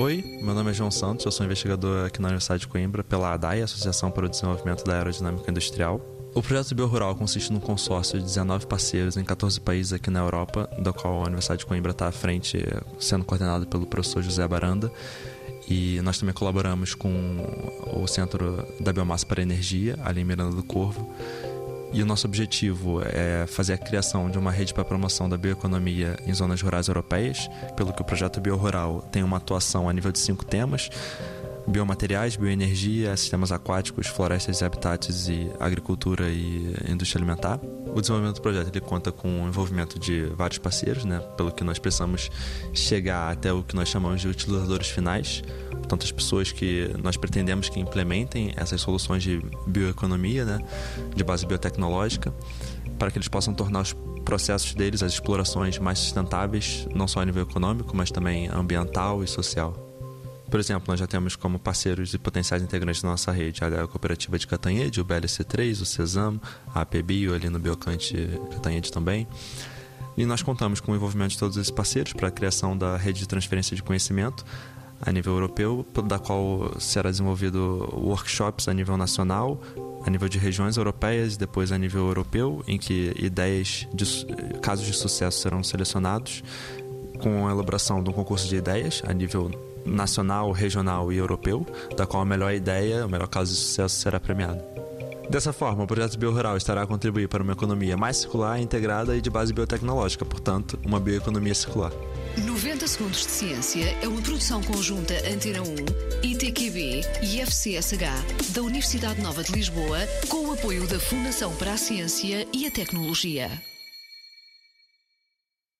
Oi, meu nome é João Santos, eu sou investigador aqui na Universidade de Coimbra pela ADAI, Associação para o Desenvolvimento da Aerodinâmica Industrial. O projeto BioRural consiste num consórcio de 19 parceiros em 14 países aqui na Europa, da qual a Universidade de Coimbra está à frente, sendo coordenado pelo professor José Baranda. E nós também colaboramos com o Centro da Biomassa para Energia, ali em Miranda do Corvo, e o nosso objetivo é fazer a criação de uma rede para promoção da bioeconomia em zonas rurais europeias, pelo que o projeto BioRural tem uma atuação a nível de cinco temas: biomateriais, bioenergia, sistemas aquáticos, florestas e habitats e agricultura e indústria alimentar. O desenvolvimento do projeto ele conta com o envolvimento de vários parceiros, né, pelo que nós precisamos chegar até o que nós chamamos de utilizadores finais, portanto as pessoas que nós pretendemos que implementem essas soluções de bioeconomia, né, de base biotecnológica, para que eles possam tornar os processos deles, as explorações mais sustentáveis, não só a nível econômico, mas também ambiental e social. Por exemplo, nós já temos como parceiros e potenciais integrantes da nossa rede a Cooperativa de Catanhede, o BLC3, o CESAM, a APBio ali no Biocante Catanhede também. E nós contamos com o envolvimento de todos esses parceiros para a criação da rede de transferência de conhecimento a nível europeu, da qual será desenvolvido workshops a nível nacional, a nível de regiões europeias e depois a nível europeu, em que ideias, de, casos de sucesso serão selecionados com a elaboração de um concurso de ideias a nível nacional, regional e europeu, da qual a melhor ideia, o melhor caso de sucesso será premiado. Dessa forma, o projeto BioRural estará a contribuir para uma economia mais circular, integrada e de base biotecnológica, portanto, uma bioeconomia circular. 90 Segundos de Ciência é uma produção conjunta Antena 1, ITQB e FCSH da Universidade Nova de Lisboa, com o apoio da Fundação para a Ciência e a Tecnologia.